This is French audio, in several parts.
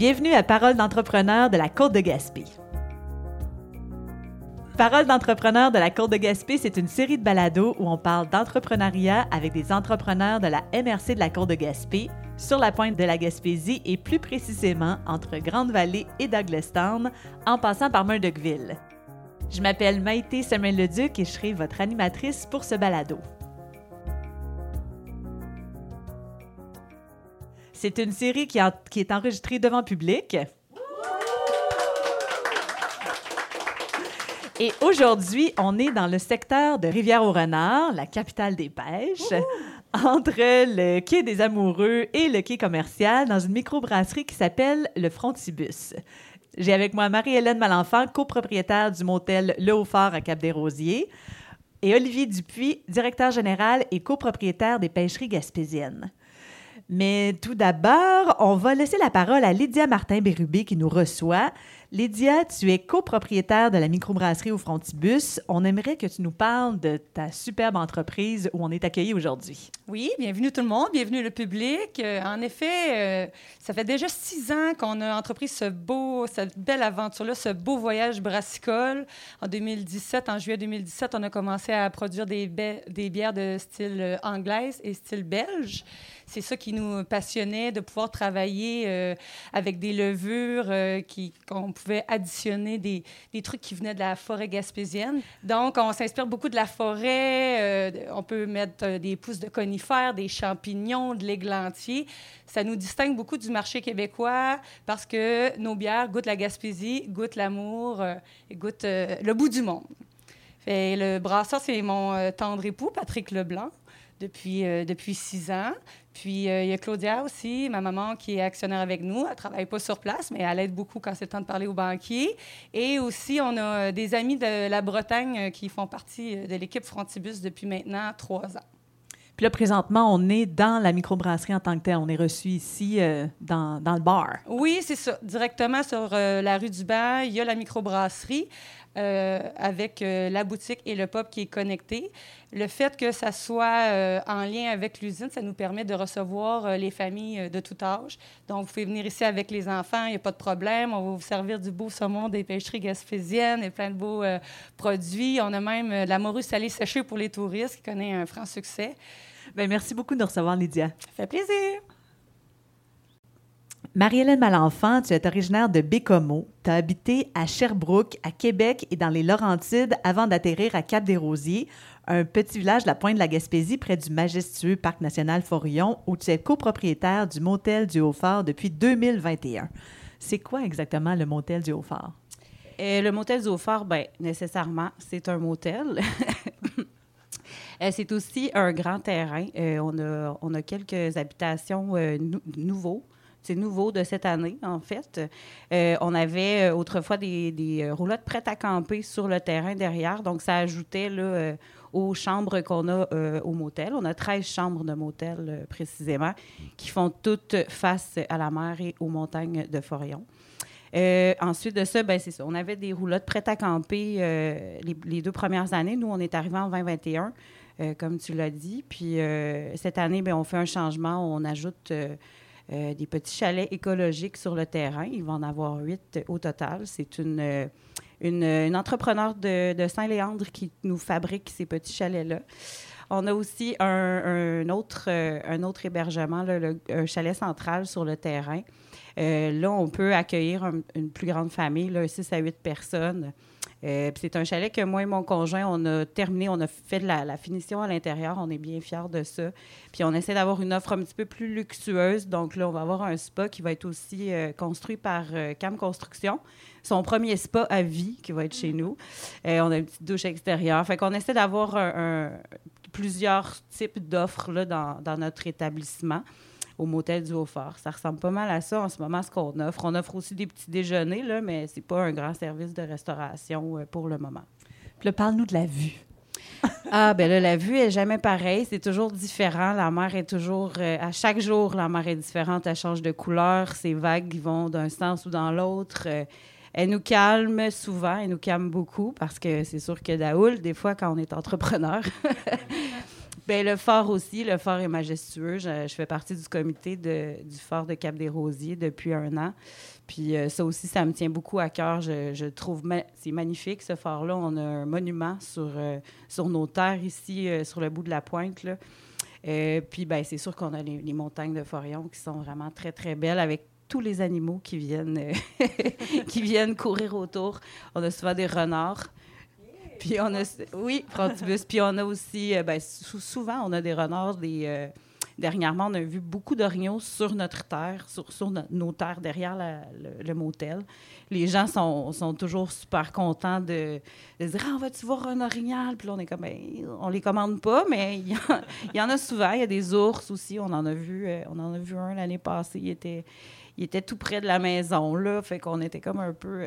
Bienvenue à Parole d'entrepreneur de la Côte de Gaspé. Parole d'entrepreneur de la Côte de Gaspé, c'est une série de balados où on parle d'entrepreneuriat avec des entrepreneurs de la MRC de la Côte de Gaspé, sur la pointe de la Gaspésie et plus précisément entre Grande-Vallée et Douglastown, en passant par Murdochville. Je m'appelle Maïté Samuel-Leduc et je serai votre animatrice pour ce balado. C'est une série qui, est enregistrée devant public. Et aujourd'hui, on est dans le secteur de Rivière-au-Renard, la capitale des pêches, entre le quai des Amoureux et le quai commercial, dans une microbrasserie qui s'appelle le Frontibus. J'ai avec moi Marie-Hélène Malenfant, copropriétaire du motel Le Haut-Fort à Cap-des-Rosiers, et Olivier Dupuis, directeur général et copropriétaire des pêcheries gaspésiennes. Mais tout d'abord, on va laisser la parole à Lydia Martin-Bérubé qui nous reçoit. Lydia, tu es copropriétaire de la microbrasserie au Frontibus. On aimerait que tu nous parles de ta superbe entreprise où on est accueilli aujourd'hui. Oui, bienvenue tout le monde, bienvenue le public. Euh, en effet, euh, ça fait déjà six ans qu'on a entrepris ce beau, cette belle aventure-là, ce beau voyage brassicole. En 2017, en juillet 2017, on a commencé à produire des, des bières de style euh, anglaise et style belge. C'est ça qui nous passionnait, de pouvoir travailler euh, avec des levures euh, qu'on pouvait additionner des, des trucs qui venaient de la forêt gaspésienne. Donc, on s'inspire beaucoup de la forêt. euh, on peut mettre des pousses de conifères, des champignons, de l'églantier. Ça nous distingue beaucoup du marché québécois parce que nos bières goûtent la Gaspésie, goûtent l'amour et goûtent le bout du monde. Fait, le brasseur, c'est mon tendre époux, Patrick Leblanc, depuis, euh, depuis six ans. Puis, euh, il y a Claudia aussi, ma maman, qui est actionnaire avec nous. Elle ne travaille pas sur place, mais elle aide beaucoup quand c'est le temps de parler aux banquiers. Et aussi, on a euh, des amis de la Bretagne qui font partie de l'équipe Frontibus depuis maintenant trois ans. Puis là, présentement, on est dans la microbrasserie en tant que telle. On est reçu ici euh, dans, dans le bar. Oui, c'est ça. Directement sur euh, la rue du Banc, il y a la microbrasserie euh, avec euh, la boutique et le pub qui est connecté. Le fait que ça soit euh, en lien avec l'usine, ça nous permet de recevoir les familles de tout âge. Donc, vous pouvez venir ici avec les enfants, il n'y a pas de problème. On va vous servir du beau saumon des pêcheries gaspésiennes et plein de beaux produits. On a même euh, la morue salée séchée pour les touristes qui connaît un franc succès. Bien, merci beaucoup de nous recevoir, Lydia. Ça fait plaisir. Marie-Hélène Malenfant, tu es originaire de Bécomo. Tu as habité à Sherbrooke, à Québec et dans les Laurentides avant d'atterrir à Cap-des-Rosiers, un petit village de la pointe de la Gaspésie près du majestueux Parc national Forillon, où tu es copropriétaire du motel du Haut-Fort depuis 2021. C'est quoi exactement le motel du Haut-Fort? Euh, le motel du Haut-Fort, ben, nécessairement, c'est un motel. Euh, c'est aussi un grand terrain. Euh, on, a, on a quelques habitations euh, nou- nouveaux. C'est nouveau de cette année, en fait. Euh, on avait euh, autrefois des, des euh, roulottes prêtes à camper sur le terrain derrière. Donc, ça ajoutait là, aux chambres qu'on a au motel. On a 13 chambres de motel, précisément, qui font toutes face à la mer et aux montagnes de Forillon. Euh, ensuite de ça, ben, c'est ça. On avait des roulottes prêtes à camper les, deux premières années. Nous, on est arrivés en 2021, euh, comme tu l'as dit. Puis cette année, ben, on fait un changement. On ajoute euh, euh, des petits chalets écologiques sur le terrain. Il va en avoir huit au total. C'est une, euh, une, une entrepreneur de, Saint-Léandre qui nous fabrique ces petits chalets-là. On a aussi un, autre, euh, un autre hébergement, là, un chalet central sur le terrain. Euh, là, on peut accueillir un- une plus grande famille, là, 6 à 8 personnes. Euh, c'est un chalet que moi et mon conjoint, on a terminé, on a fait de la, finition à l'intérieur. On est bien fiers de ça. Puis on essaie d'avoir une offre un petit peu plus luxueuse. Donc là, on va avoir un spa qui va être aussi euh, construit par euh, Cam Construction. Son premier spa à vie qui va être chez nous. On a une petite douche extérieure. Fait qu'on essaie d'avoir plusieurs types d'offres dans, dans notre établissement au motel du Haut-Fort. Ça ressemble pas mal à ça en ce moment, ce qu'on offre. On offre aussi des petits déjeuners, là, mais c'est pas un grand service de restauration euh, pour le moment. Puis parle-nous de la vue. Ah, ben là, la vue est jamais pareille. C'est toujours différent. La mer est toujours. euh, à chaque jour, la mer est différente. Elle change de couleur. Ces vagues vont d'un sens ou dans l'autre. Euh, Elle nous calme souvent, elle nous calme beaucoup parce que c'est sûr que Daoul, des fois, quand on est entrepreneur, ben, le fort aussi, le fort est majestueux. Je, fais partie du comité du fort de Cap-des-Rosiers depuis un an. Puis euh, ça aussi, ça me tient beaucoup à cœur. Je, trouve c'est magnifique, ce fort-là. On a un monument sur, euh, sur nos terres ici, euh, sur le bout de la pointe. Puis ben, c'est sûr qu'on a les, montagnes de Forion qui sont vraiment très, très belles avec tous les animaux qui viennent, qui viennent courir autour. On a souvent des renards. Puis on a, oui, Frontibus. Puis on a aussi, euh, ben, souvent, on a des renards, euh, dernièrement, on a vu beaucoup d'orignaux sur notre terre, sur, nos terres derrière le, motel. Les gens sont, toujours super contents de, dire Ah, vas-tu voir un orignal? Puis là, on est comme ben, On les commande pas, mais il y, en a souvent. Il y a des ours aussi. On en a vu, on en a vu un l'année passée. Il était il était tout près de la maison, là. Fait qu'on était comme un peu.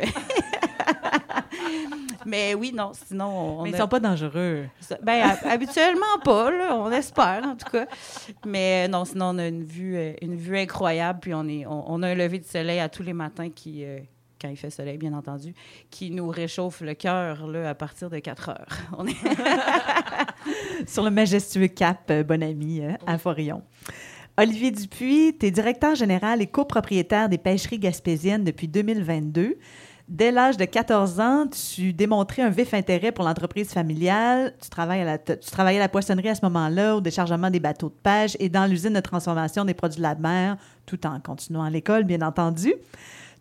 Mais oui, non, sinon. Mais ils ne sont pas dangereux. Ben, habituellement pas, là. On espère, en tout cas. Mais non, sinon, on a une vue, euh, une vue incroyable. Puis on, est, on, a un lever de soleil à tous les matins qui. Euh, quand il fait soleil, bien entendu, qui nous réchauffe le cœur à partir de 4 heures. On est Sur le majestueux cap euh, Bonami à Forillon. Olivier Dupuis, tu es directeur général et copropriétaire des pêcheries gaspésiennes depuis 2022. Dès l'âge de 14 ans, tu démontrais un vif intérêt pour l'entreprise familiale. Tu, travaillais à la poissonnerie à ce moment-là, au déchargement des bateaux de pêche et dans l'usine de transformation des produits de la mer, tout en continuant l'école, bien entendu.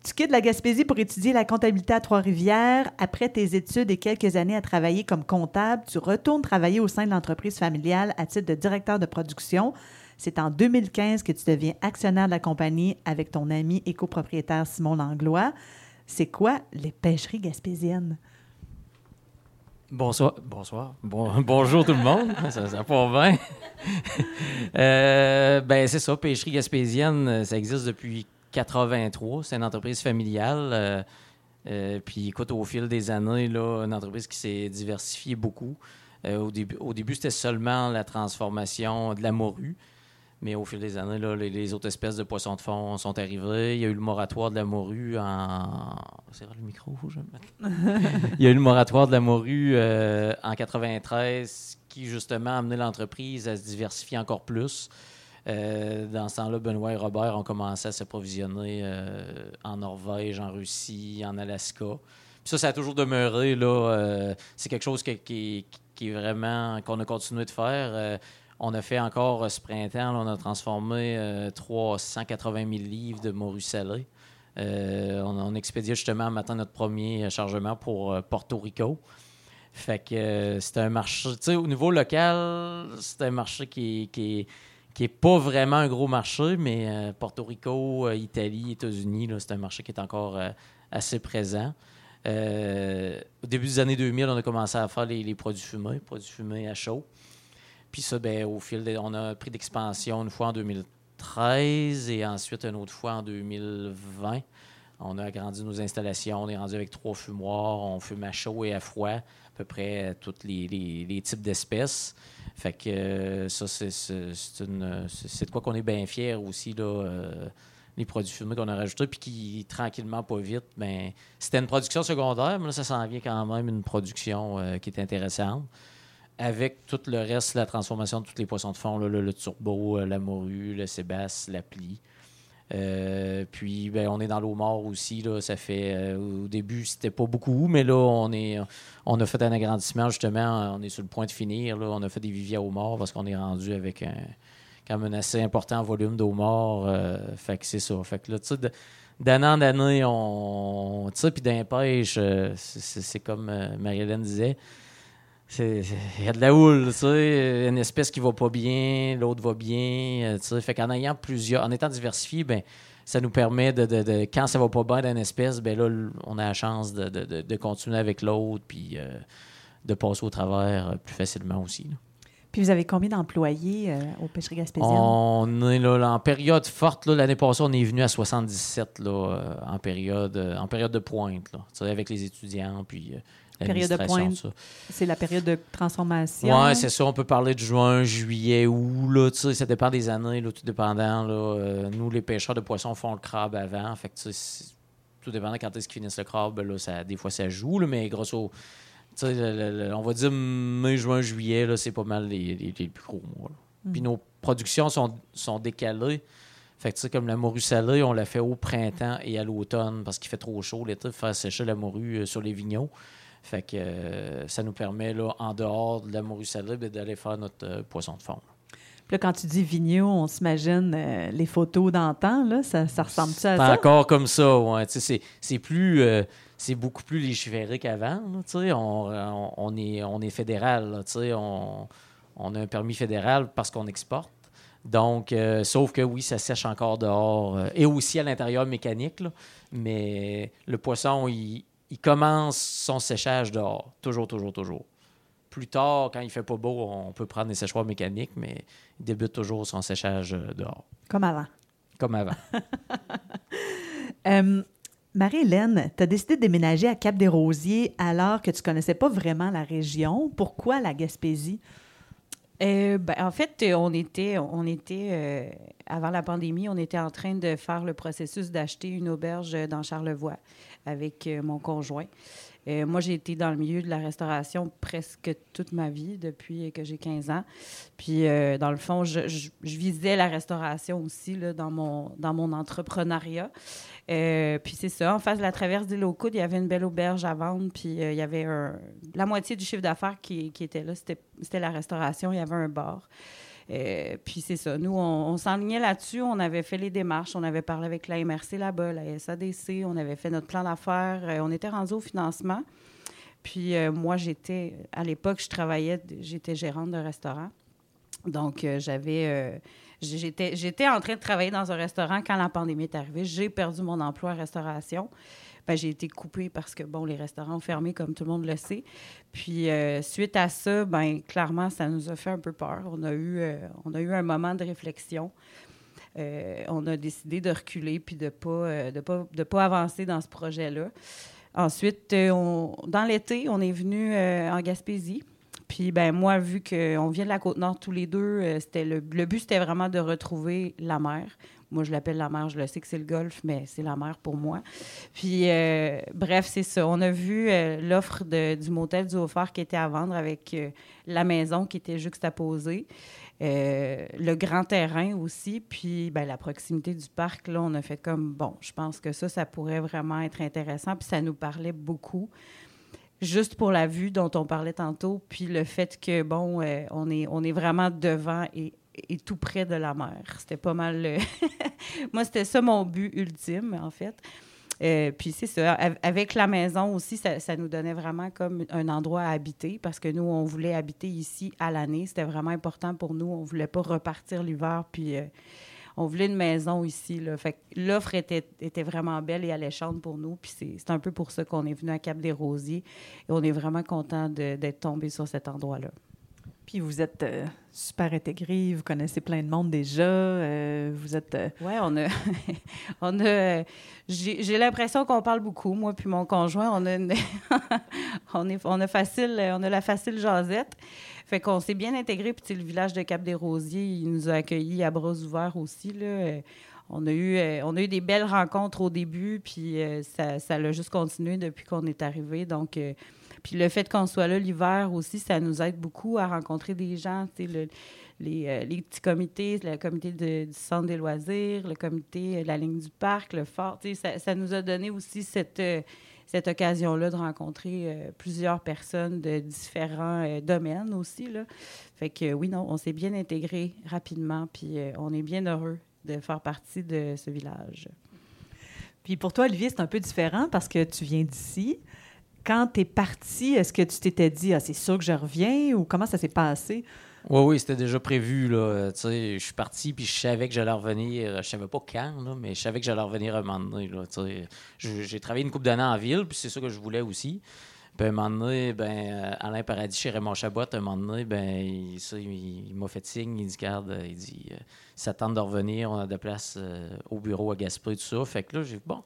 Tu quittes la Gaspésie pour étudier la comptabilité à Trois-Rivières. Après tes études et quelques années à travailler comme comptable, tu retournes travailler au sein de l'entreprise familiale à titre de directeur de production. C'est en 2015 que tu deviens actionnaire de la compagnie avec ton ami et copropriétaire Simon Langlois. C'est quoi les pêcheries gaspésiennes? Bonsoir. Bonsoir. bonjour tout le monde. ça, ça pas bien. euh, ben, c'est ça, Pêcherie Gaspésienne, ça existe depuis 83. C'est une entreprise familiale. Euh, euh, puis, écoute, au fil des années, là, une entreprise qui s'est diversifiée beaucoup. Euh, au au début c'était seulement la transformation de la morue. Mais au fil des années, les, autres espèces de poissons de fond sont arrivées. Il y a eu le moratoire de la morue en. C'est le micro, je Il y a eu le moratoire de la morue euh, en 93 qui, justement, a amené l'entreprise à se diversifier encore plus. Euh, dans ce temps-là, Benoît et Robert ont commencé à s'approvisionner euh, en Norvège, en Russie, en Alaska. Puis ça, ça a toujours demeuré. Là, c'est quelque chose qui, est vraiment qu'on a continué de faire. On a fait encore euh, ce printemps, on a transformé 380 euh, 000 livres de morue salée. Euh, on, expédiait justement matin notre premier chargement pour Porto Rico. Fait que c'était un marché, tu sais, au niveau local, c'est un marché qui, qui, qui est pas vraiment un gros marché, mais Porto Rico, Italie, États-Unis, c'est un marché qui est encore assez présent. au début des années 2000, on a commencé à faire les produits fumés, produits fumés à chaud. Puis ça, ben, au fil, on a pris d'expansion une fois en 2013 et ensuite une autre fois en 2020. On a agrandi nos installations. On est rendu avec trois fumoirs. On fume à chaud et à froid, à peu près tous les, types d'espèces. Fait que euh, ça, c'est de quoi qu'on est bien fiers aussi, là, euh, les produits fumés qu'on a rajoutés, puis qui, tranquillement, pas vite, ben, c'était une production secondaire, mais là, ça s'en vient quand même une production euh, qui est intéressante avec tout le reste, la transformation de tous les poissons de fond, le, turbo, euh, la morue, le sébasse, la plie. Euh, puis ben, on est dans l'eau mort aussi. Là, ça fait euh, au début c'était pas beaucoup, mais là on est on a fait un agrandissement justement. On est sur le point de finir. Là, on a fait des viviers au mort parce qu'on est rendu avec un un assez important volume d'eau mort. fait que c'est ça. Fait que là, tu d'année en année, on. Tu puis d'un pêche, c'est comme Marie-Hélène disait il y a de la houle, tu sais, une espèce qui va pas bien, l'autre va bien, euh, tu sais. Fait qu'en ayant plusieurs, en étant diversifié, ben ça nous permet de, de, quand ça va pas bien d'une espèce, ben là, on a la chance de, de continuer avec l'autre, puis euh, de passer au travers euh, plus facilement aussi. Puis vous avez combien d'employés au Pêcherie Gaspésienne? On est là, en période forte. L'année passée, on est venu à 77 là, en, période, en période de pointe, là, avec les étudiants. Puis période de pointe, c'est la période de transformation. Oui, c'est ça. On peut parler de juin, juillet, août. Là, ça dépend des années, là, tout dépendant. Là, euh, nous, les pêcheurs de poissons font le crabe avant. Fait que, tout dépendant quand est-ce qu'ils finissent le crabe, là, ça, des fois ça joue, là, mais grosso on va dire mai, juin, juillet, là, c'est pas mal les, les- les plus gros mois. là. Puis nos productions sont, sont décalées. Fait que, comme la morue salée, on la fait au printemps et à l'automne parce qu'il fait trop chaud l'été pour faire sécher la morue euh, sur les vignots. Fait que euh, ça nous permet, là, en dehors de la morue ben, d'aller faire notre euh, poisson de fond. Puis là, quand tu dis vigno, on s'imagine euh, les photos d'antan, là, ça, ça ressemble-tu à C'est ça? encore comme ça, ouais. Tu sais, c'est- plus. c'est beaucoup plus légiféré qu'avant. On, on- on est, on est fédéral. là. On, on a un permis fédéral parce qu'on exporte. Donc, euh, sauf que oui, ça sèche encore dehors euh, et aussi à l'intérieur mécanique. là. mais le poisson, il, il commence son séchage dehors. Toujours, toujours, toujours. Plus tard, quand il fait pas beau, on peut prendre des séchoirs mécaniques, mais il débute toujours son séchage euh, dehors, Comme avant. comme avant. Euh, Marie-Hélène, tu as décidé de déménager à Cap-des-Rosiers alors que tu connaissais pas vraiment la région. Pourquoi la Gaspésie? Euh, ben, en fait, on était, on était euh, avant la pandémie, on était en train de faire le processus d'acheter une auberge dans Charlevoix avec euh, mon conjoint. Euh, moi, j'ai été dans le milieu de la restauration presque toute ma vie, depuis que j'ai 15 ans. Puis, euh, dans le fond, je, visais la restauration aussi dans, mon, dans mon entrepreneuriat. Puis c'est ça, en face de la traverse des locaux, il y avait une belle auberge à vendre, puis il y avait la moitié du chiffre d'affaires qui, était là, c'était la restauration, il y avait un bar. Euh, puis c'est ça, nous, on, on s'enlignait là-dessus, on avait fait les démarches, on avait parlé avec la MRC là-bas, la SADC, on avait fait notre plan d'affaires, euh, on était rendu au financement. Puis euh, moi, j'étais, à l'époque, je travaillais, j'étais gérante de restaurant. Donc, j'avais. j'étais, j'étais en train de travailler dans un restaurant quand la pandémie est arrivée. J'ai perdu mon emploi en restauration. Ben, j'ai été coupée parce que, bon, les restaurants ont fermé, comme tout le monde le sait. Puis, euh, suite à ça, ben, clairement, ça nous a fait un peu peur. On a eu, euh, on a eu un moment de réflexion. Euh, on a décidé de reculer puis de ne pas, de pas, de pas avancer dans ce projet-là. Ensuite, dans l'été, on est venu en Gaspésie. Puis, ben moi, vu qu'on vient de la Côte-Nord tous les deux, c'était le, le but, c'était vraiment de retrouver la mer. Moi, je l'appelle la mer, je le sais que c'est le golfe, mais c'est la mer pour moi. Puis, euh, bref, c'est ça. On a vu euh, l'offre du motel du Haut-Phare qui était à vendre avec euh, la maison qui était juxtaposée. Le grand terrain aussi, puis ben, la proximité du parc, là, on a fait comme, bon, je pense que ça, ça pourrait vraiment être intéressant, puis ça nous parlait beaucoup. Juste pour la vue dont on parlait tantôt, puis le fait que, bon, on, est, on est vraiment devant et, et tout près de la mer. C'était pas mal... le- Moi, c'était ça mon but ultime, en fait. Euh, puis c'est ça. Av- Avec la maison aussi, ça, nous donnait vraiment comme un endroit à habiter parce que nous, on voulait habiter ici à l'année. C'était vraiment important pour nous. On voulait pas repartir l'hiver. Puis euh, on voulait une maison ici. Là. Fait l'offre était, était vraiment belle et alléchante pour nous. Puis c'est un peu pour ça qu'on est venu à Cap-des-Rosiers. Et on est vraiment content d'être tombé sur cet endroit-là. Puis vous êtes euh, super intégrés, vous connaissez plein de monde déjà, euh, vous êtes... euh, Oui, on a. on a j'ai l'impression qu'on parle beaucoup, moi puis mon conjoint. On a, une- on, est, on, a facile, on a la facile jasette. Fait qu'on s'est bien intégré. Puis, le village de Cap-des-Rosiers, il nous a accueillis à bras ouverts aussi. Là. On a, eu, on a eu des belles rencontres au début, puis ça, l'a juste continué depuis qu'on est arrivé. Donc, puis le fait qu'on soit là l'hiver aussi, ça nous aide beaucoup à rencontrer des gens. Tu sais, euh, les petits comités, le comité du centre des loisirs, le comité de la ligne du parc, le fort. tu sais, Ça, nous a donné aussi cette, euh, cette occasion-là de rencontrer euh, plusieurs personnes de différents euh, domaines aussi. Là. Fait que euh, oui, non, on s'est bien intégré rapidement, puis euh, on est bien heureux de faire partie de ce village. Puis pour toi, Olivier, c'est un peu différent parce que tu viens d'ici. Quand tu es parti, est-ce que tu t'étais dit, ah, c'est sûr que je reviens ou comment ça s'est passé? Oui, oui, c'était déjà prévu. Là. Je suis parti, puis je savais que j'allais revenir. Je savais pas quand, là, mais je savais que j'allais revenir un moment donné. J'ai travaillé une couple d'années en ville, puis c'est ça que je voulais aussi. Puis un moment donné, ben, euh, Alain Paradis chez Raymond Chabot, un moment donné, ben, il, il, m'a fait signe. Il dit, garde, il dit, euh, ça tente de revenir, on a de la place euh, au bureau à Gaspé, tout ça. Fait que là, j'ai bon,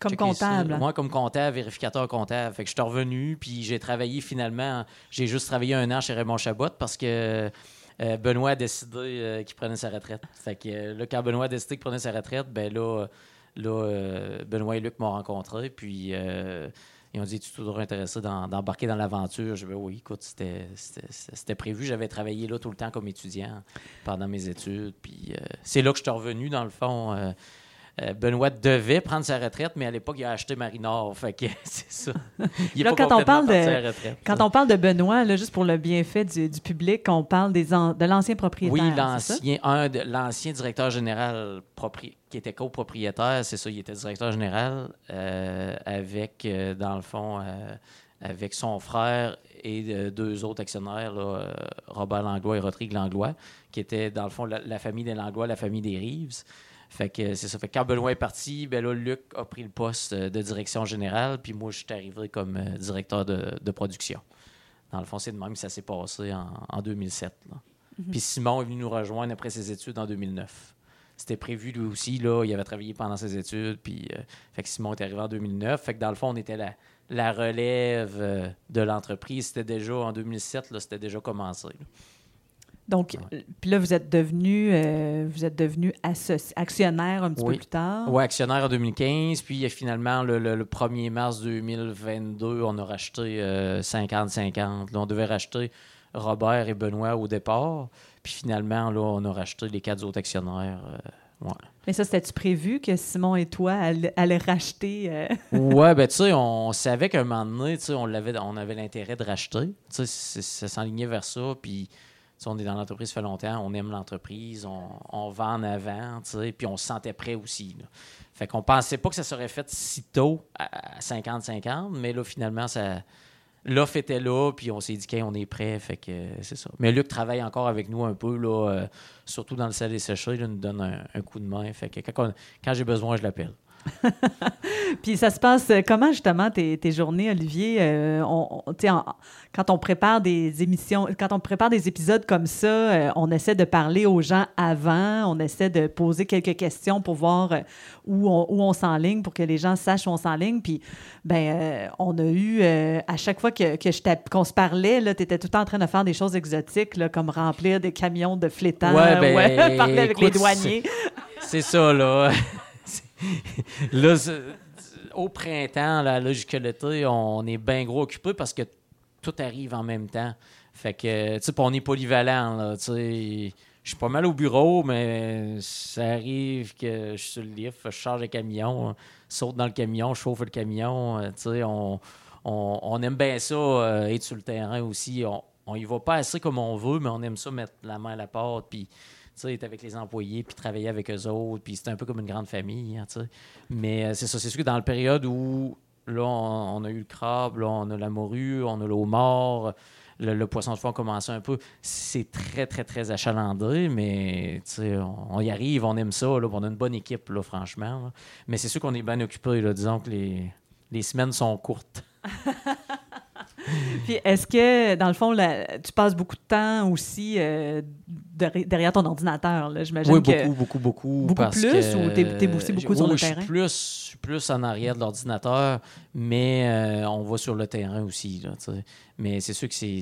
Comme comptable. Moi, comme comptable, vérificateur comptable. Fait que je suis revenu, puis j'ai travaillé finalement. J'ai juste travaillé un an chez Raymond Chabot parce que euh, Benoît a décidé euh, qu'il prenait sa retraite. Fait que euh, là, quand Benoît a décidé qu'il prenait sa retraite, ben là, là, euh, Benoît et Luc m'ont rencontré, puis ils ont dit Tu es toujours intéressé d'embarquer dans l'aventure Je dis Oui, écoute, c'était- prévu. J'avais travaillé là tout le temps comme étudiant pendant mes études, puis c'est là que je suis revenu, dans le fond. Euh, Benoît devait prendre sa retraite, mais à l'époque, il a acheté Marinor. Fait que c'est ça. Il est Là, pas quand on parle de- retraite. Quand on parle de Benoît, là, juste pour le bienfait du, du public, on parle des an- de l'ancien propriétaire. Oui, l'ancien, un de- l'ancien directeur général propri- qui était copropriétaire, c'est ça, il était directeur général euh, avec, euh, dans le fond, euh, avec son frère et deux autres actionnaires, là, Robert Langlois et Rodrigue Langlois, qui étaient, dans le fond, la, la famille des Langlois, la famille des Rives. Fait que c'est ça. Fait que quand Benoît est parti, ben là, Luc a pris le poste euh, de direction générale, puis moi, je suis arrivé comme euh, directeur de, de production. Dans le fond, c'est de même que ça s'est passé en, en 2007. là. Puis Simon est venu nous rejoindre après ses études en 2009. C'était prévu lui aussi, là. Il avait travaillé pendant ses études, puis euh, fait que Simon est arrivé en 2009. Fait que dans le fond, on était la, la relève de l'entreprise. C'était déjà en 2007, là, c'était déjà commencé. là. Donc, puis là, vous êtes devenu, euh, vous êtes devenu actionnaire un petit Oui. peu plus tard. Ouais, actionnaire en 2015, puis euh, finalement, le, le- le 1er mars 2022, on a racheté euh, 50-50. Là, on devait racheter Robert et Benoît au départ, puis finalement, là, on a racheté les quatre autres actionnaires. euh, ouais. Mais ça, c'était-tu prévu que Simon et toi allaient, racheter? euh, Ouais, ben tu sais, on savait qu'à un moment donné, tu sais, on, l'avait, on avait l'intérêt de racheter. Tu sais, ça s'enlignait vers ça. Puis, on est dans l'entreprise, ça fait longtemps, on aime l'entreprise, on, va en avant, puis on se sentait prêt aussi. là. Fait qu'on pensait pas que ça serait fait si tôt, à à 50-50, mais là, finalement, ça... L'offre était là, puis on s'est dit qu'on est prêt, fait que euh, c'est ça. Mais Luc travaille encore avec nous un peu, là, euh, surtout dans le sel et séché, il nous donne un, coup de main. Fait que quand j'ai besoin, je l'appelle. Puis ça se passe euh, comment justement tes, tes journées, Olivier? Euh, on, on- en- quand on prépare des émissions, quand on prépare des épisodes comme ça, euh, on essaie de parler aux gens avant, on essaie de poser quelques questions pour voir où on, où on s'enligne, pour que les gens sachent où on s'enligne. Puis, ben, euh, on a eu, à chaque fois que, que qu'on se parlait, tu étais tout le temps en train de faire des choses exotiques, là, comme remplir des camions de flétans, Ouais, ben, parler avec les douaniers. C'est ça, là. là, au printemps, là, l'été, on est bien gros occupé parce que tout arrive en même temps. Fait que, tu sais, on est polyvalent, tu. Je suis pas mal au bureau, mais ça arrive que je suis sur le lift, je charge le camion, saute dans le camion, je chauffe le camion, euh, on, on, aime bien ça, euh, être sur le terrain aussi. On, on y va pas assez comme on veut, mais on aime ça mettre la main à la porte, puis être avec les employés, puis travailler avec eux autres, puis c'est un peu comme une grande famille, hein. Mais euh, c'est ça, c'est sûr que dans la période où, là, on, a eu le crabe, là, on a la morue, on a le homard, le, poisson de fond a commencé un peu, c'est très, très, très achalandé, mais on, on y arrive, on aime ça, là, on a une bonne équipe, là, franchement. Mais c'est sûr qu'on est bien occupé, disons que les, les semaines sont courtes. Puis est-ce que, dans le fond, là, tu passes beaucoup de temps aussi euh, derri- derrière ton ordinateur? là? J'imagine Oui, que... beaucoup, beaucoup, beaucoup. Beaucoup parce plus que, ou t'es- aussi beaucoup sur le je suis terrain? plus, je suis plus en arrière de l'ordinateur, mais euh, on va sur le terrain aussi. Là, mais c'est sûr que c'est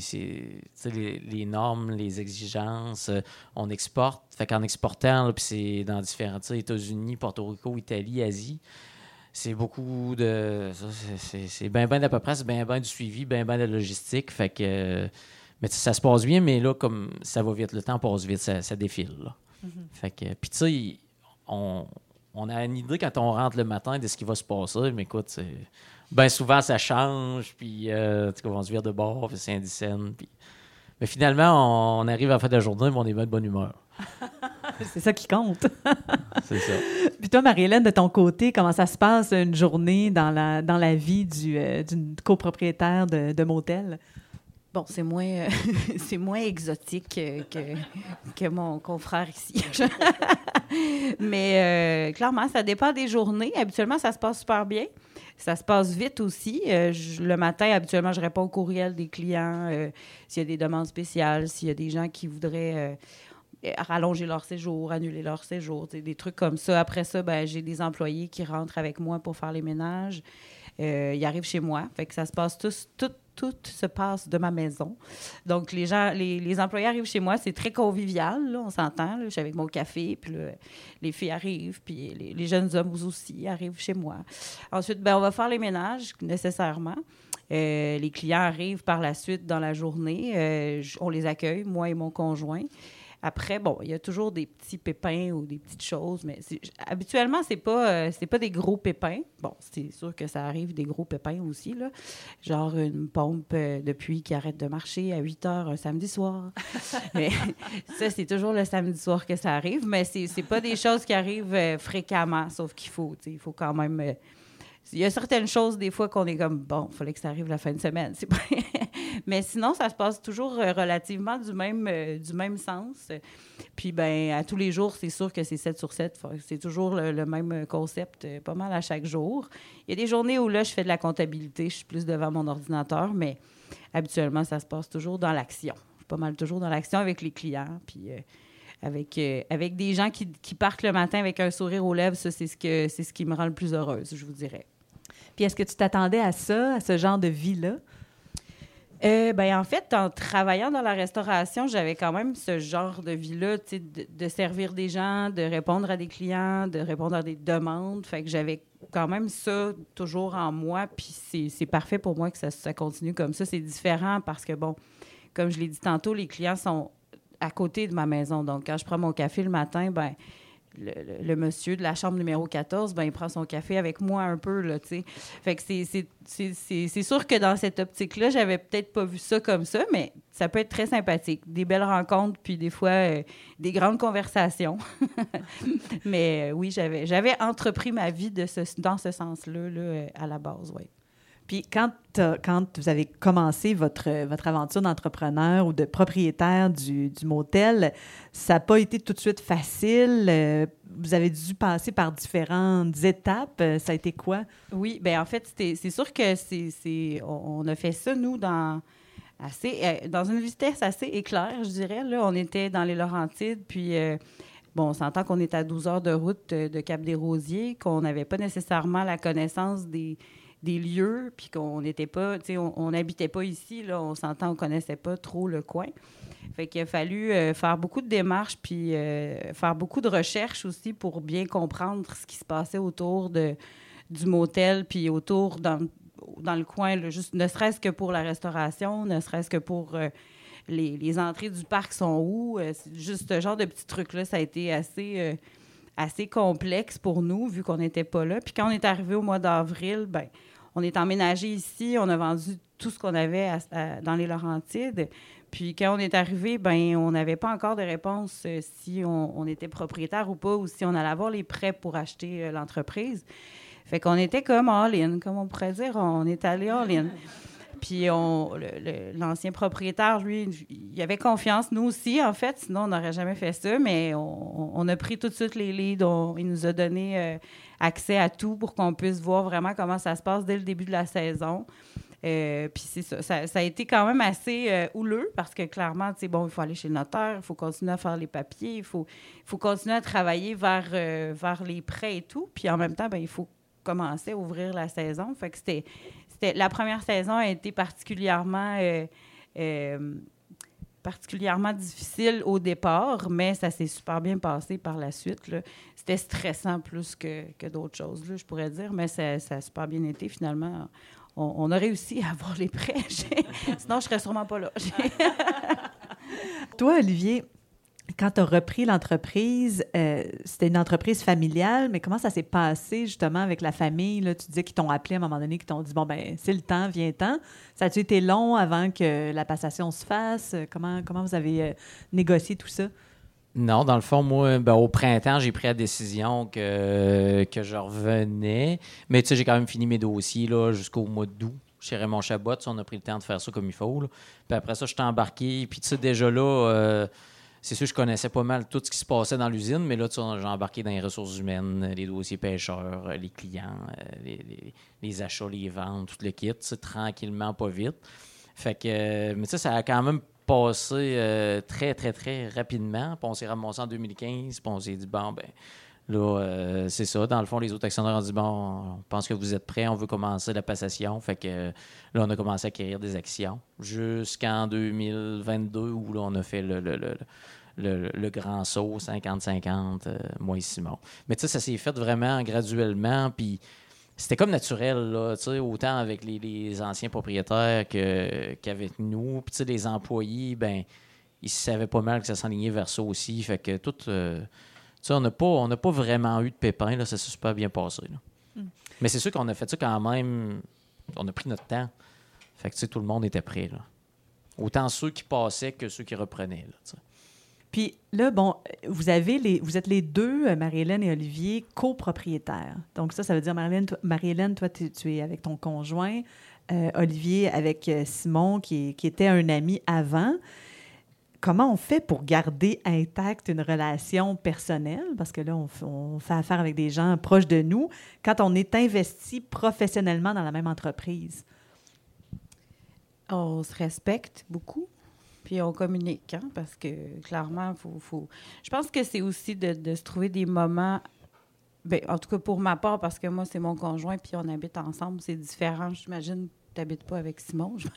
les, les normes, les exigences, euh, on exporte. Fait qu'en exportant, puis c'est dans différents États-Unis, Porto Rico, Italie, Asie. C'est beaucoup de. c'est- bien, bien d'à peu près, c'est bien, bien du suivi, bien, bien de la logistique. Fait que. euh, mais ça se passe bien, mais là, comme ça va vite, le temps passe vite, ça, ça défile. Là. Fait que, puis tu sais, on, on a une idée quand on rentre le matin de ce qui va se passer, mais écoute, ben souvent ça change, puis euh, tu sais, on se vire de bord, puis c'est indicène, puis... Mais finalement, on, on arrive à la fin de la journée, mais on est bien de bonne humeur. C'est ça qui compte. C'est ça. Puis toi, Marie-Hélène, de ton côté, comment ça se passe une journée dans la, dans la vie du, euh, d'une copropriétaire de, de motel? Bon, c'est moins, euh, c'est moins exotique que, que mon confrère ici. Mais euh, clairement, ça dépend des journées. Habituellement, ça se passe super bien. Ça se passe vite aussi. Euh, je- le matin, habituellement, je réponds au courriel des clients euh, s'il y a des demandes spéciales, s'il y a des gens qui voudraient euh, rallonger leur séjour, annuler leur séjour, des trucs comme ça. Après ça, ben, j'ai des employés qui rentrent avec moi pour faire les ménages. Euh, ils arrivent chez moi. Fait que ça se passe tous, tout, tout se passe de ma maison. Donc, les gens, les, les employés arrivent chez moi, c'est très convivial, on s'entend. Je suis avec mon café, puis les filles arrivent, puis les, jeunes hommes aussi arrivent chez moi. Ensuite, ben, on va faire les ménages nécessairement. Euh, les clients arrivent par la suite dans la journée. Euh, on les accueille, moi et mon conjoint. Après, bon, il y a toujours des petits pépins ou des petites choses, mais habituellement, c'est pas, euh, c'est pas des gros pépins. Bon, c'est sûr que ça arrive des gros pépins aussi, là. Genre une pompe euh, de pluie qui arrête de marcher à 8 heures un samedi soir. mais ça, c'est toujours le samedi soir que ça arrive, mais c'est, c'est pas des choses qui arrivent euh, fréquemment, sauf qu'il faut, il faut quand même. euh, il y a certaines choses, des fois, qu'on est comme, bon, il fallait que ça arrive la fin de semaine. Mais sinon, ça se passe toujours euh, relativement du même, euh, du même sens. Puis, ben à tous les jours, c'est sûr que c'est 7 sur 7. Fait que C'est toujours le, même concept, euh, pas mal à chaque jour. Il y a des journées où là, je fais de la comptabilité, je suis plus devant mon ordinateur, mais habituellement, ça se passe toujours dans l'action. Pas mal toujours dans l'action avec les clients. Puis, avec, avec des gens qui, qui partent le matin avec un sourire aux lèvres, ça, c'est ce, que, c'est ce qui me rend le plus heureuse, je vous dirais. Puis est-ce que tu t'attendais à ça, à ce genre de vie-là? Euh, ben, en fait, en travaillant dans la restauration, j'avais quand même ce genre de vie-là, de, de servir des gens, de répondre à des clients, de répondre à des demandes. Fait que j'avais quand même ça toujours en moi, puis c'est c'est parfait pour moi que ça, ça continue comme ça. C'est différent parce que, bon, comme je l'ai dit tantôt, les clients sont à côté de ma maison. Donc, quand je prends mon café le matin, ben le, monsieur de la chambre numéro 14, ben, il prend son café avec moi un peu, là. Fait que c'est- sûr que dans cette optique-là, j'avais peut-être pas vu ça comme ça, mais ça peut être très sympathique. Des belles rencontres, puis des fois, euh, des grandes conversations. mais euh, oui, j'avais entrepris ma vie de ce, dans ce sens-là, là, euh, à la base. Puis quand, quand vous avez commencé votre, votre aventure d'entrepreneur ou de propriétaire du, motel, ça n'a pas été tout de suite facile. euh, vous avez dû passer par différentes étapes. Euh, Ça a été quoi? Oui, ben en fait, c'est sûr que c'est, on, a fait ça, nous, dans, assez, euh, dans une vitesse assez éclair, je dirais. Là. On était dans les Laurentides, puis bon, on s'entend qu'on est à 12 heures de route de Cap-des-Rosiers, qu'on n'avait pas nécessairement la connaissance des, des lieux, puis qu'on n'était pas, tu sais, on n'habitait pas ici, là, on s'entend, on connaissait pas trop le coin. Fait qu'il a fallu euh, faire beaucoup de démarches, puis euh, faire beaucoup de recherches aussi pour bien comprendre ce qui se passait autour de, du motel, puis autour dans, dans le coin, juste, ne serait-ce que pour la restauration, ne serait-ce que pour euh, les, les entrées du parc sont où. juste ce genre de petits trucs-là, ça a été assez, assez complexe pour nous, vu qu'on n'était pas là. Puis quand on est arrivé au mois d'avril, ben, on est emménagé ici, on a vendu tout ce qu'on avait dans les Laurentides. Puis quand on est arrivé, ben on n'avait pas encore de réponse euh, si on, on était propriétaire ou pas, ou si on allait avoir les prêts pour acheter euh, l'entreprise. Fait qu'on était comme all-in, comme on pourrait dire, on est allé all-in. Puis l'ancien propriétaire, lui, il avait confiance, nous aussi, en fait, sinon on n'aurait jamais fait ça, mais on, a pris tout de suite les leads, il nous a donné euh, accès à tout pour qu'on puisse voir vraiment comment ça se passe dès le début de la saison. Euh, puis c'est ça, ça, a été quand même assez euh, houleux parce que clairement, tu sais, bon, il faut aller chez le notaire, il faut continuer à faire les papiers, il faut, continuer à travailler vers, les prêts et tout. Puis en même temps, ben, il faut commencer à ouvrir la saison. Fait que c'était, la première saison a été particulièrement, euh, euh, particulièrement difficile au départ, mais ça s'est super bien passé par la suite. C'était stressant plus que, que d'autres choses, je pourrais dire, mais ça, ça a super bien été finalement. On, on a réussi à avoir les prêts. Sinon, je serais sûrement pas là. Toi, Olivier, quand tu as repris l'entreprise, euh, c'était une entreprise familiale, mais comment ça s'est passé justement avec la famille? Là? Tu disais qu'ils t'ont appelé à un moment donné, qu'ils t'ont dit, bon, ben c'est le temps, viens-t'en. Ça a-tu été long avant que la passation se fasse? Comment, comment vous avez euh, négocié tout ça? Non, dans le fond, moi, ben, au printemps, j'ai pris la décision que, que je revenais. Mais tu sais, j'ai quand même fini mes dossiers jusqu'au mois d'août. Chez Raymond Chabot, on a pris le temps de faire ça comme il faut. Puis après ça, je suis embarqué. Puis tu sais, déjà là, euh, c'est sûr, je connaissais pas mal tout ce qui se passait dans l'usine, mais là, j'ai embarqué dans les ressources humaines, les dossiers pêcheurs, euh, les clients, euh, les, achats, les ventes, tout le kit, tranquillement, pas vite. Fait que, euh, mais sais, ça a quand même passé très, très, très rapidement. Puis on s'est ramassé en 2015, puis on s'est dit, bon, ben, Là, euh, c'est ça. Dans le fond, les autres actionnaires ont dit bon, on pense que vous êtes prêts, on veut commencer la passation. Fait que là, on a commencé à acquérir des actions jusqu'en 2022 où là, on a fait le, le, le, le, grand saut 50-50, euh, moi et Simon. Mais tu sais, ça s'est fait vraiment graduellement. Puis c'était comme naturel, là, autant avec les, anciens propriétaires que- qu'avec nous. Puis les employés, ben ils savaient pas mal que ça s'enlignait vers ça aussi. Fait que tout. euh, sais, on n'a pas, on n'a pas vraiment eu de pépins, là, ça s'est super bien passé. là. Mais c'est sûr qu'on a fait ça quand même. On a pris notre temps. Fait que tu sais, tout le monde était prêt. Là. Autant ceux qui passaient que ceux qui reprenaient. Là, tu sais. Puis là, bon, vous avez les, vous êtes les deux, euh, Marie-Hélène et Olivier, copropriétaires. Donc ça, ça veut dire, Marie-Hélène, toi, tu, tu es avec ton conjoint, euh, Olivier avec euh, Simon, qui était un ami avant. Comment on fait pour garder intacte une relation personnelle? Parce que là, on, fait affaire avec des gens proches de nous quand on est investi professionnellement dans la même entreprise. On se respecte beaucoup, puis on communique, hein, parce que clairement, faut, faut... je pense que c'est aussi de, de se trouver des moments, ben, en tout cas pour ma part, parce que moi, c'est mon conjoint, puis on habite ensemble, c'est différent. J'imagine n'habites pas avec Simon. je-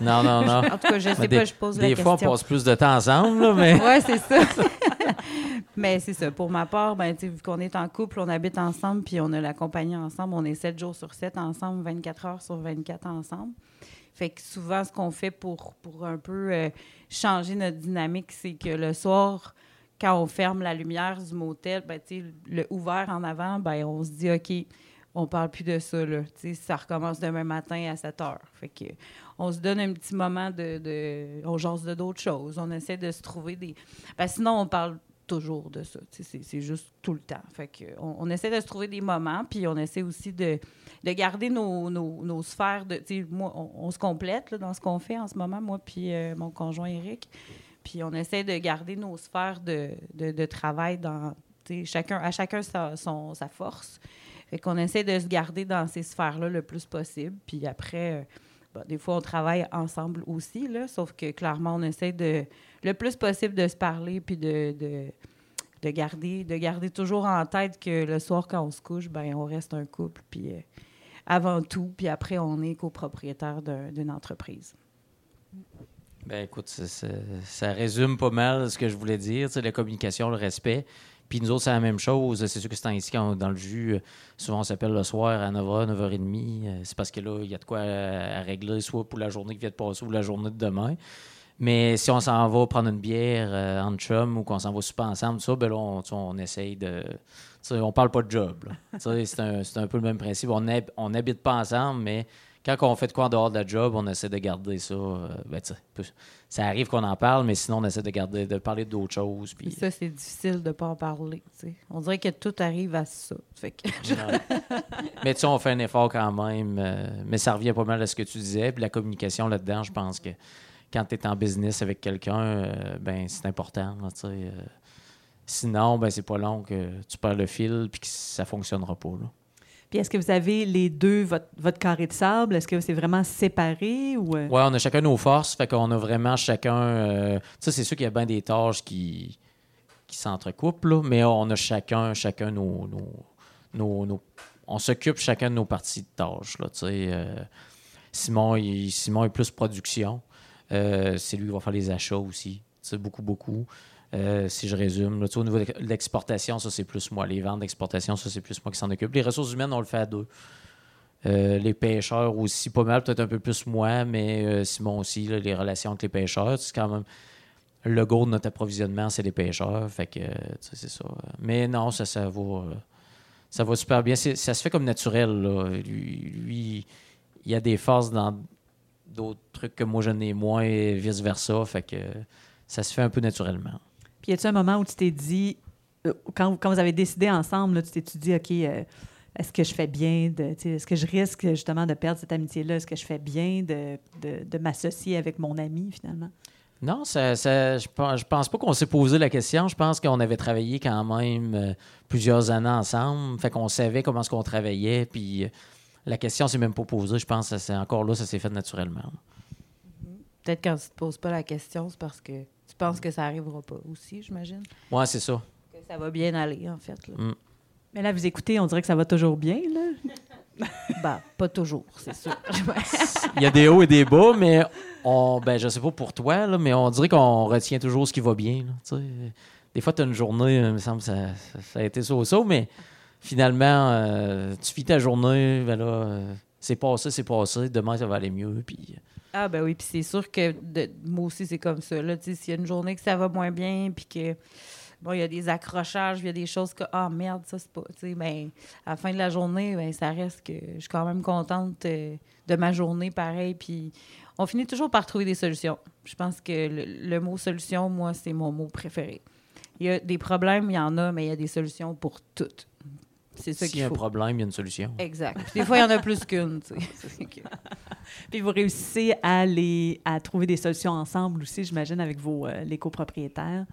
Non, non, non. en tout cas, je sais des, pas, je pose la des question. fois, on passe plus de temps ensemble, là, mais. Oui, c'est ça. Mais c'est ça. Pour ma part, ben, tu sais, vu qu'on est en couple, on habite ensemble, puis on a la compagnie ensemble, on est 7 jours sur 7 ensemble, 24 heures sur 24 ensemble. Fait que souvent, ce qu'on fait pour, pour un peu euh, changer notre dynamique, c'est que le soir, quand on ferme la lumière du motel, ben, tu sais, le ouvert en avant, ben, on se dit, OK, on parle plus de ça, là. Ça recommence demain matin à 7 heures. Fait que on se donne un petit moment de... de on jase de d'autres choses. On essaie de se trouver des... Que sinon, on parle toujours de ça. C'est juste tout le temps. Fait que on, essaie de se trouver des moments, puis on essaie aussi de, de garder nos, nos, nos sphères de. Moi, on, se complète là, dans ce qu'on fait en ce moment, moi puis euh, mon conjoint Eric. Puis on essaie de garder nos sphères de, de, travail dans. Chacun, à chacun sa, son, sa force. Fait qu'on essaie de se garder dans ces sphères-là le plus possible. Puis après, euh, des fois, on travaille ensemble aussi, là, sauf que clairement, on essaie de le plus possible de se parler puis de, de, de garder, de garder toujours en tête que le soir, quand on se couche, ben on reste un couple, puis euh, avant tout, puis après, on est copropriétaire d'un- d'une entreprise. Ben écoute, ça, ça- résume pas mal ce que je voulais dire. La communication, le respect. Puis nous autres, c'est la même chose. C'est sûr que c'est ici, quand on est dans le jus, euh, souvent on s'appelle le soir à 9h, 9h30. Euh, C'est parce que là, il y a de quoi à, à régler, soit pour la journée qui vient de passer ou la journée de demain. Mais si on s'en va prendre une bière euh, en chum ou qu'on s'en va souper ensemble, ça, ben là, on, essaye de. on parle pas de job. c'est un, peu le même principe. On n'habite pas ensemble, mais quand on fait de quoi en dehors de la job, on essaie de garder ça. euh, ben, ça arrive qu'on en parle, mais sinon, on essaie de garder de parler d'autres choses. Puis ça, c'est difficile de ne pas en parler. On dirait que tout arrive à ça. Fait que Ouais. mais tu sais, on fait un effort quand même. euh, mais ça revient pas mal à ce que tu disais. Puis la communication là-dedans, je pense que quand tu es en business avec quelqu'un, euh, ben c'est important. là, sinon, ben c'est pas long que tu perds le fil puis que ça fonctionnera pas. Là. Puis est-ce que vous avez les deux, votre, votre carré de sable? Est-ce que c'est vraiment séparé ou... euh? Ouais, on a chacun nos forces, fait qu'on a vraiment chacun. euh, sais, c'est sûr qu'il y a bien des tâches qui, qui s'entrecoupent, mais on a chacun, chacun nos. nos, nos- on s'occupe chacun de nos parties de tâches, là, euh, Simon, Simon est plus production. Euh, c'est lui qui va faire les achats aussi. Beaucoup, beaucoup. Euh, si je résume, là, au niveau de l'exportation, ça c'est plus moi. Les ventes d'exportation, ça c'est plus moi qui s'en occupe. Les ressources humaines, on le fait à deux. Euh, les pêcheurs aussi, pas mal, peut-être un peu plus moi, mais euh, Simon aussi, les relations avec les pêcheurs. C'est quand même le go de notre approvisionnement, c'est les pêcheurs. Fait que, c'est ça. Mais non, ça, va. ça va super bien. Ça se fait comme naturel. Là. Lui, lui, il y a des forces dans d'autres trucs que moi je n'ai moins et vice-versa. Fait que ça se fait un peu naturellement. Y a-t-il un moment où tu t'es dit, euh, quand, vous avez décidé ensemble, tu t'es dit, OK, euh, est-ce que je fais bien Est-ce que je risque justement de perdre cette amitié-là? Est-ce que je fais bien de, de, m'associer avec mon ami finalement? Non, je, je pense pas qu'on s'est posé la question. Je pense qu'on avait travaillé quand même euh, plusieurs années ensemble. Fait qu'on savait comment est-ce qu'on travaillait. Puis la question s'est même pas posée. Je pense que c'est encore là, ça s'est fait naturellement. Peut-être quand tu ne te poses pas la question, c'est parce que tu penses que ça n'arrivera pas aussi, j'imagine. Ouais, c'est ça. Que ça va bien aller, en fait. là. Mm. Mais là, vous écoutez, on dirait que ça va toujours bien, là. Ben, pas toujours, c'est sûr. Il y a des hauts et des bas, mais on, ben, je sais pas pour toi, là, mais on dirait qu'on retient toujours ce qui va bien. là, des fois, tu as une journée, il me semble que ça, ça- ça a été ça mais finalement, euh, tu finis ta journée, ben là, euh, c'est passé, c'est passé, demain, ça va aller mieux. Puis, Ah ben oui, puis c'est sûr que moi aussi c'est comme ça. Là, s'il y a une journée que ça va moins bien, puis que bon, il y a des accrochages, il y a des choses que ah merde, ça c'est pas. Tu sais, ben, à la fin de la journée, ben, ça reste que je suis quand même contente euh, de ma journée, pareil. Puis on finit toujours par trouver des solutions. Je pense que le, le mot solution, moi, c'est mon mot préféré. Il y a des problèmes, il y en a, mais il y a des solutions pour toutes. C'est ça s'il y a un problème, il y a une solution. Exact. Puis des fois, il y en a plus qu'une. Puis vous réussissez à, les, à trouver des solutions ensemble aussi, j'imagine, avec vos, euh, les copropriétaires.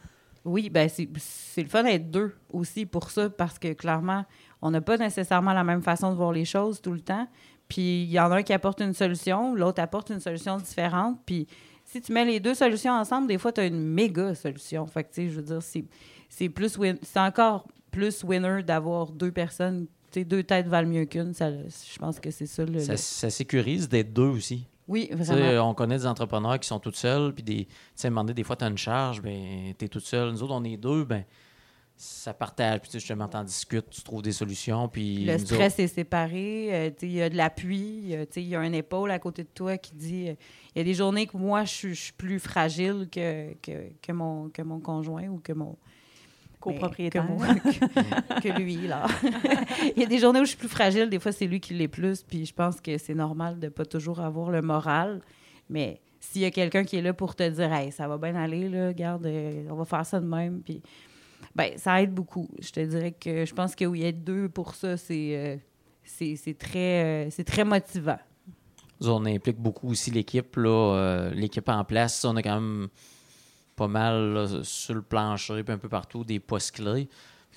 Oui, ben c'est c'est le fun d'être deux aussi pour ça, parce que clairement, on n'a pas nécessairement la même façon de voir les choses tout le temps. Puis il y en a un qui apporte une solution, l'autre apporte une solution différente. Puis si tu mets les deux solutions ensemble, des fois, tu as une méga solution. Fait que, tu sais, je veux dire, c'est c'est plus win- c'est encore plus winner d'avoir deux personnes. Tu deux têtes valent mieux qu'une. Je pense que c'est ça le. Ça, le- ça sécurise d'être deux aussi. Oui, Tu vraiment. on connaît des entrepreneurs qui sont toutes seuls, puis des, tu sais, à un moment donné, des fois, tu as une charge, ben, tu es toute seule. Nous autres, on est deux, ben, ça partage. Puis, tu justement, t'en discutes, tu trouves des solutions, puis... Le autres- stress est séparé. euh, tu il y a de l'appui. euh, tu il y a un épaule à côté de toi qui dit. euh, Il y a des journées que moi, je suis- je suis plus fragile que, que, que mon, que mon conjoint ou que mon. Copropriétaire. Que, mon- que lui, là. il y a des journées où je suis plus fragile. Des fois, c'est lui qui l'est plus. Puis je pense que c'est normal de pas toujours avoir le moral. Mais s'il y a quelqu'un qui est là pour te dire, hey, ça va bien aller, là, regarde, euh, on va faire ça de même. Puis ben, ça aide beaucoup. Je te dirais que je pense que oui, être deux pour ça, c'est euh, c'est c'est très, euh, c'est très motivant. On implique beaucoup aussi l'équipe, là, euh, l'équipe en place. On a quand même pas mal sur le plancher, puis un peu partout, des postes clés.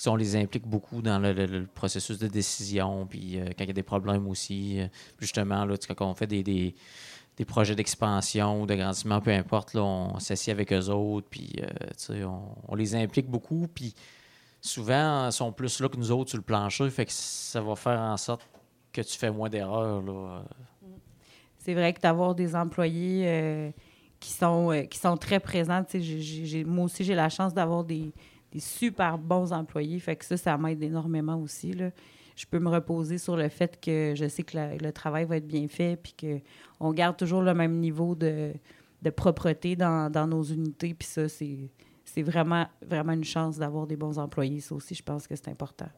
On les implique beaucoup dans le, processus de décision, puis euh, quand il y a des problèmes aussi. euh, justement, là, quand on fait des, des, projets d'expansion ou d'agrandissement, peu importe, là, on s'assied avec eux autres, puis euh, on, on les implique beaucoup, puis souvent, ils sont plus là que nous autres sur le plancher, fait que ça va faire en sorte que tu fais moins d'erreurs. C'est vrai que d'avoir des employés qui, sont, euh, qui sont très j'ai- moi aussi, j'ai la chance d'avoir des, super bons employés. Fait que ça, ça m'aide énormément aussi. Je peux me reposer sur le fait que je sais que le travail va être bien fait puis qu'on garde toujours le même niveau de, de propreté dans, dans nos unités. Puis ça, c'est vraiment, vraiment une chance d'avoir des bons employés. Ça aussi, je pense que c'est important.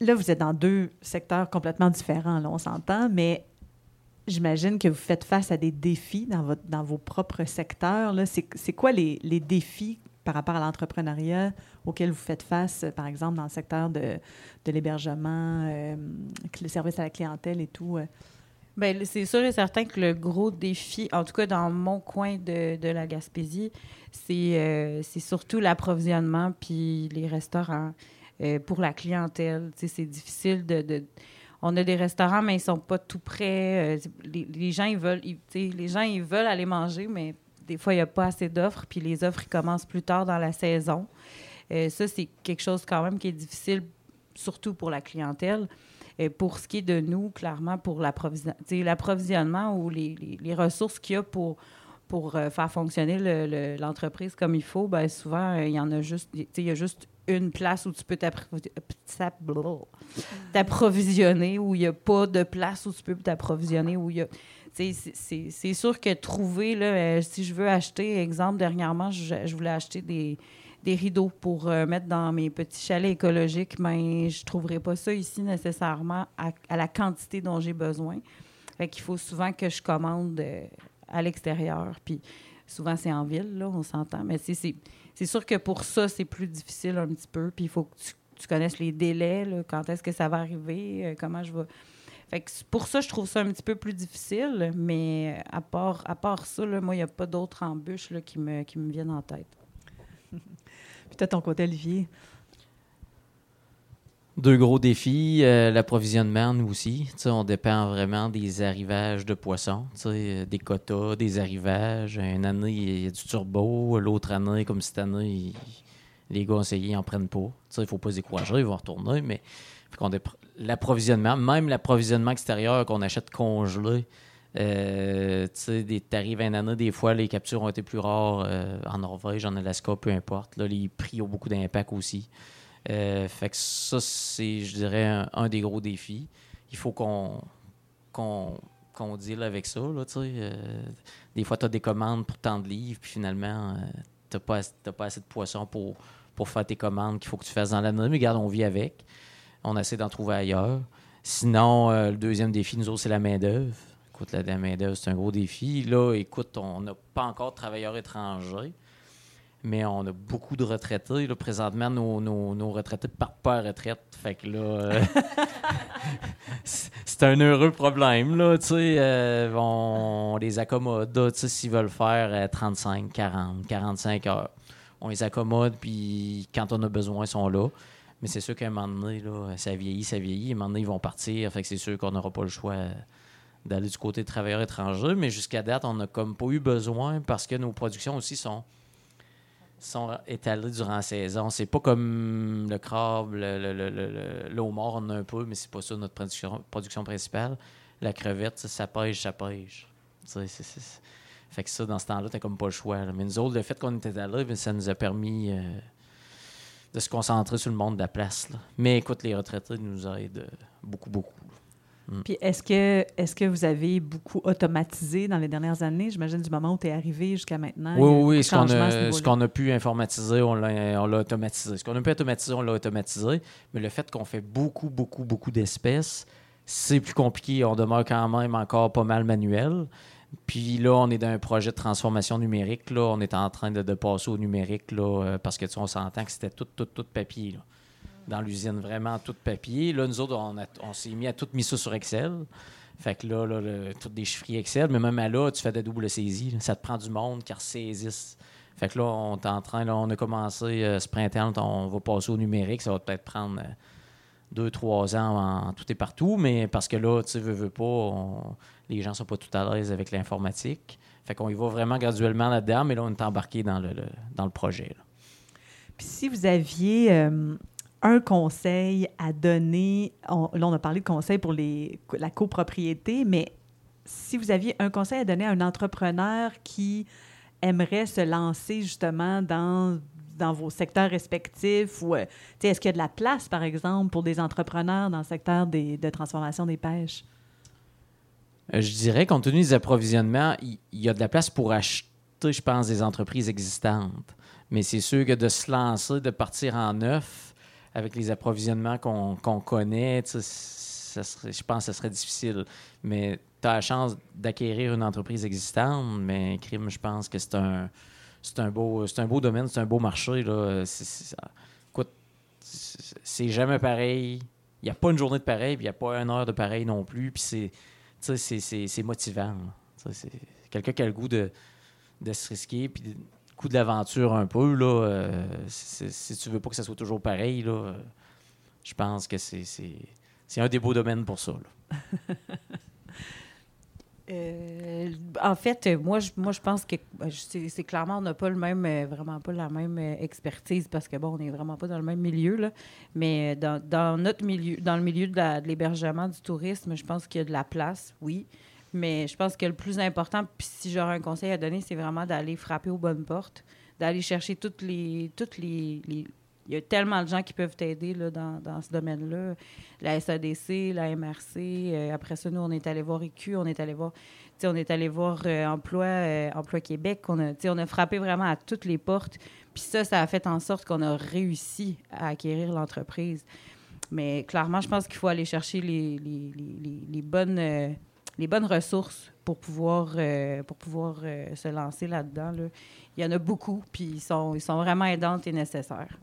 Là, vous êtes dans deux secteurs complètement différents, là, on s'entend, mais j'imagine que vous faites face à des défis dans, dans vos propres secteurs. C'est quoi les, les défis par rapport à l'entrepreneuriat auxquels vous faites face, euh, par exemple, dans le secteur de, de l'hébergement, euh, le service à la clientèle et tout? euh? Bien, c'est sûr et certain que le gros défi, en tout cas dans mon coin de, de la Gaspésie, c'est surtout l'approvisionnement puis les restaurants pour la clientèle. C'est difficile de- On a des restaurants, mais ils sont pas tout prêts. Euh, les, gens, ils veulent... les gens, ils veulent aller manger, mais des fois, il n'y a pas assez d'offres, puis les offres, ils commencent plus tard dans la saison. Euh, ça, c'est quelque chose quand même qui est difficile, surtout pour la clientèle. Et pour ce qui est de nous, clairement, pour l'approvisionnement ou les, ressources qu'il y a pour, euh, faire fonctionner le- le- l'entreprise comme il faut, ben souvent, euh, il y en a juste, il y a juste une place où tu peux t'appro- t'app- t'approvisionner, où il n'y a pas de place où tu peux t'approvisionner, où il y a... c'est- sûr que trouver, là, euh, si je veux acheter, exemple, dernièrement, je, je voulais acheter des, des rideaux pour euh, mettre dans mes petits chalets écologiques, mais je ne trouverai pas ça ici nécessairement à, à la quantité dont j'ai besoin. Fait qu'il faut souvent que je commande euh, à l'extérieur. Puis souvent, c'est en ville, là, on s'entend. Mais c'est- c'est sûr que pour ça, c'est plus difficile un petit peu. Puis il faut que tu, tu connaisses les délais, quand est-ce que ça va arriver, euh, comment je vais... Fait que pour ça, je trouve ça un petit peu plus difficile. Mais à part, à part ça, moi, il n'y a pas d'autres embûches qui, me, qui me viennent en tête. Puis toi, ton côté, Olivier. Deux gros défis, euh, l'approvisionnement, nous aussi. On dépend vraiment des arrivages de poissons, euh, des quotas, des arrivages. Une année, il y a du turbo. L'autre année, comme cette année, Les gars essayent, ils n'en prennent pas. Il ne faut pas se décourager, ils vont retourner, mais l'approvisionnement, même l'approvisionnement extérieur qu'on achète congelé, euh, tu arrives un an, des fois, les captures ont été plus rares euh, en Norvège, en Alaska, peu importe. Là, les prix ont beaucoup d'impact aussi. Euh, fait que ça, c'est, je dirais, un, des gros défis. Il faut qu'on qu'on deal avec ça. Là, euh, des fois, tu as des commandes pour tant de livres, puis finalement, tu n'as pas, pas, assez de poissons pour, pour faire tes commandes qu'il faut que tu fasses dans l'année. Mais regarde, on vit avec. On essaie d'en trouver ailleurs. Sinon, le deuxième défi, nous autres, c'est la main-d'œuvre. Écoute, la main-d'œuvre, c'est un gros défi. Là, écoute, on n'a pas encore de travailleurs étrangers, mais on a beaucoup de retraités. Là, présentement, nos, nos, retraités partent pas à retraite. Fait que là, euh, c'est un heureux problème. Euh, on, les accommode. S'ils veulent faire 35, 40, 45 heures, on les accommode, puis quand on a besoin, ils sont là. Mais c'est sûr qu'à un moment donné, là, ça vieillit, ça vieillit. À un moment donné, ils vont partir. Fait que c'est sûr qu'on n'aura pas le choix d'aller du côté des travailleurs étrangers, mais jusqu'à date, on n'a comme pas eu besoin parce que nos productions aussi sont, sont étalées durant la saison. C'est pas comme le crabe, le, le, le, homard, on a un peu, mais c'est pas ça notre production, principale. La crevette, ça, pêche, ça pêche. Fait que ça, dans ce temps-là, t'as comme pas le choix. Mais nous autres, le fait qu'on était là, ça nous a permis euh, de se concentrer sur le monde de la place. Mais écoute, les retraités nous aident beaucoup, beaucoup. Mm. Puis est-ce que, est que vous avez beaucoup automatisé dans les dernières années? J'imagine du moment où tu es arrivé jusqu'à maintenant. Oui, oui, ce qu'on a, ce qu'on a pu informatiser, on l'a, automatisé. Ce qu'on a pu automatiser, on l'a automatisé. Mais le fait qu'on fait beaucoup, beaucoup, beaucoup d'espèces, c'est plus compliqué. On demeure quand même encore pas mal manuel. Puis là, on est dans un projet de transformation numérique. Là. On est en train de, de passer au numérique là, euh, parce que tu on s'entend que c'était tout, tout, tout papier. Là dans l'usine, vraiment tout papier. Là, nous autres, on, s'est mis à tout mis ça sur Excel. Fait que là, là tout des chiffres Excel, mais même à là, tu fais des doubles saisies. Ça te prend du monde qui ressaisisse. Fait que là, on est en train, là, on a commencé euh, ce printemps, on va passer au numérique. Ça va peut-être prendre euh, deux, trois ans en, tout et partout, mais parce que là, tu veux, veux pas, les gens sont pas tout à l'aise avec l'informatique. Fait qu'on y va vraiment graduellement là-dedans, mais là, on est embarqué dans le, dans le projet. Puis si vous aviez euh, un conseil à donner, là on a parlé de conseils pour les, la copropriété, mais si vous aviez un conseil à donner à un entrepreneur qui aimerait se lancer justement dans, dans vos secteurs respectifs, ou euh, est-ce qu'il y a de la place, par exemple, pour des entrepreneurs dans le secteur des, de transformation des pêches? Euh, je dirais, compte tenu des approvisionnements, il y, a de la place pour acheter, je pense, des entreprises existantes. Mais c'est sûr que de se lancer, de partir en neuf, avec les approvisionnements qu'on connaît, je pense que ce serait difficile. Mais tu as la chance d'acquérir une entreprise existante, mais crime, je pense que c'est un, beau, un beau domaine, c'est un beau marché. Écoute, c'est jamais pareil. Il n'y a pas une journée de pareil, puis il n'y a pas une heure de pareil non plus. Puis c'est, motivant. Quelqu'un qui a le goût de, se risquer, de l'aventure un peu. Là, euh, si tu veux pas que ça soit toujours pareil, là, euh, je pense que c'est, un des beaux domaines pour ça. Euh, en fait, moi, je, moi, je pense que c'est, clairement, on n'a pas le même, vraiment pas la même expertise parce que, bon, on n'est vraiment pas dans le même milieu, là. Mais dans, notre milieu, dans le milieu de l'hébergement, du tourisme, je pense qu'il y a de la place, oui. Mais je pense que le plus important, puis si j'aurais un conseil à donner, c'est vraiment d'aller frapper aux bonnes portes, d'aller chercher toutes les, toutes les, Il y a tellement de gens qui peuvent t'aider dans, dans, ce domaine-là. La SADC, la MRC. Euh, après ça, nous, on est allé voir EQ, on est allé voir, on est allé voir euh, Emploi, euh, Emploi Québec. On a, on a frappé vraiment à toutes les portes. Puis ça, ça a fait en sorte qu'on a réussi à acquérir l'entreprise. Mais clairement, je pense qu'il faut aller chercher les, les, les, les bonnes les bonnes ressources pour pouvoir, euh, pour pouvoir euh, se lancer là-dedans. Il y en a beaucoup, puis ils sont, ils sont vraiment aidantes et nécessaires.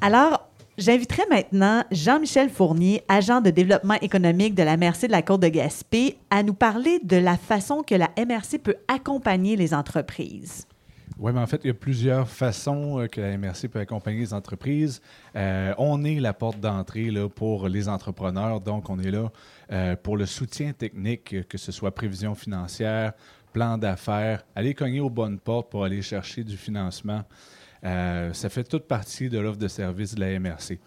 Alors, j'inviterai maintenant Jean-Michel Fournier, agent de développement économique de la MRC de la Côte de Gaspé, à nous parler de la façon que la MRC peut accompagner les entreprises. Oui, mais en fait, il y a plusieurs façons euh, que la MRC peut accompagner les entreprises. on est la porte d'entrée pour les entrepreneurs, donc on est là euh, pour le soutien technique, que ce soit prévision financière, plan d'affaires, aller cogner aux bonnes portes pour aller chercher du financement. Euh, ça fait toute partie de l'offre de service de la MRC.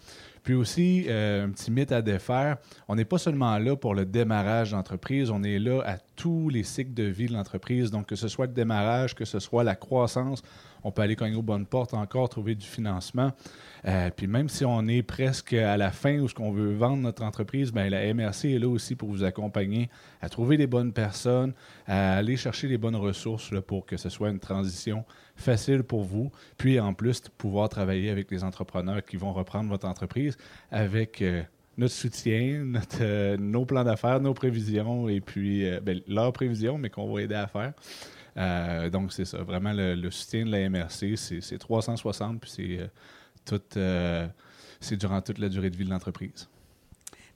Puis aussi, euh, un petit mythe à défaire, on n'est pas seulement là pour le démarrage d'entreprise, on est là à tous les cycles de vie de l'entreprise. Donc, que ce soit le démarrage, que ce soit la croissance, on peut aller cogner aux bonnes portes encore, trouver du financement. Euh, puis même si on est presque à la fin où ce qu'on veut vendre notre entreprise, bien, la MRC est là aussi pour vous accompagner à trouver les bonnes personnes, à aller chercher les bonnes ressources là, pour que ce soit une transition facile pour vous. Puis en plus, pouvoir travailler avec les entrepreneurs qui vont reprendre votre entreprise avec euh, notre soutien, notre, euh, nos plans d'affaires, nos prévisions et puis ben, leurs prévisions, mais qu'on va aider à faire. Donc, c'est ça. Vraiment, le, soutien de la MRC, c'est 360, puis c'est euh, c'est durant toute la durée de vie de l'entreprise.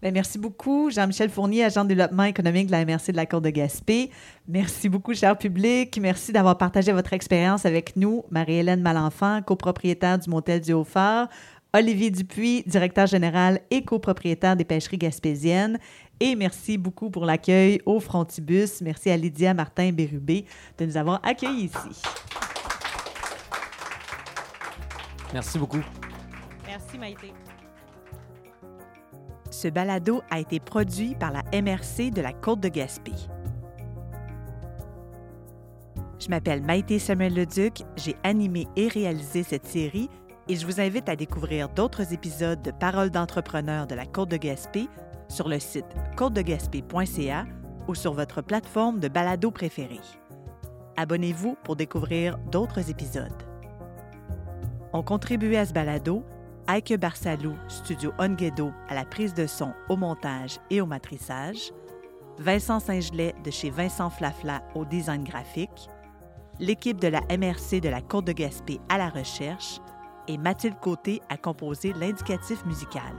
Bien, merci beaucoup, Jean-Michel Fournier, agent de développement économique de la MRC de la Côte de Gaspé. Merci beaucoup, cher public. Merci d'avoir partagé votre expérience avec nous. Marie-Hélène Malenfant, copropriétaire du Motel du Haut-Phare. Olivier Dupuis, directeur général et copropriétaire des pêcheries gaspésiennes. Et merci beaucoup pour l'accueil au Frontibus. Merci à Lydia Martin-Bérubé de nous avoir accueillis ici. Merci beaucoup. Merci, Maïté. Ce balado a été produit par la MRC de la Côte de Gaspé. Je m'appelle Maïté Samuel-Leduc, j'ai animé et réalisé cette série et je vous invite à découvrir d'autres épisodes de Paroles d'entrepreneurs de la Côte de Gaspé sur le site côtedegaspé.ca ou sur votre plateforme de balado préférée. Abonnez-vous pour découvrir d'autres épisodes. Ont contribué à ce balado Aike Barsalou, Studio Onguedo à la prise de son, au montage et au matrissage, Vincent Saint-Gelais de chez Vincent Flafla au design graphique, l'équipe de la MRC de la Côte de Gaspé à la recherche et Mathilde Côté a composé l'indicatif musical.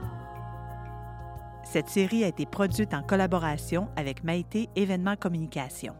Cette série a été produite en collaboration avec Maïté Événements Communication.